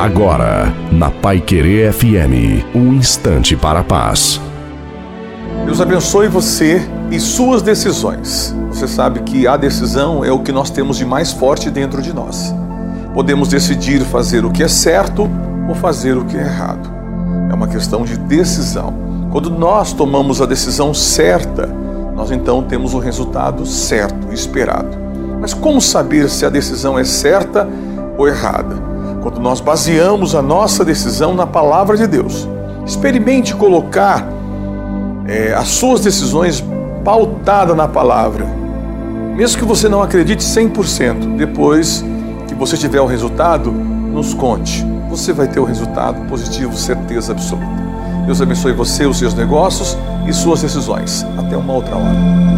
Agora, na Pai Querer FM, um instante para a paz. Deus abençoe você e suas decisões. Você sabe que a decisão é o que nós temos de mais forte dentro de nós. Podemos decidir fazer o que é certo ou fazer o que é errado. É uma questão de decisão. Quando nós tomamos a decisão certa, nós então temos o resultado certo, esperado. Mas como saber se a decisão é certa ou errada? Quando nós baseamos a nossa decisão na palavra de Deus. Experimente colocar é, as suas decisões pautadas na palavra. Mesmo que você não acredite 100%, depois que você tiver o resultado, nos conte. Você vai ter o resultado positivo, certeza absoluta. Deus abençoe você, os seus negócios e suas decisões. Até uma outra hora.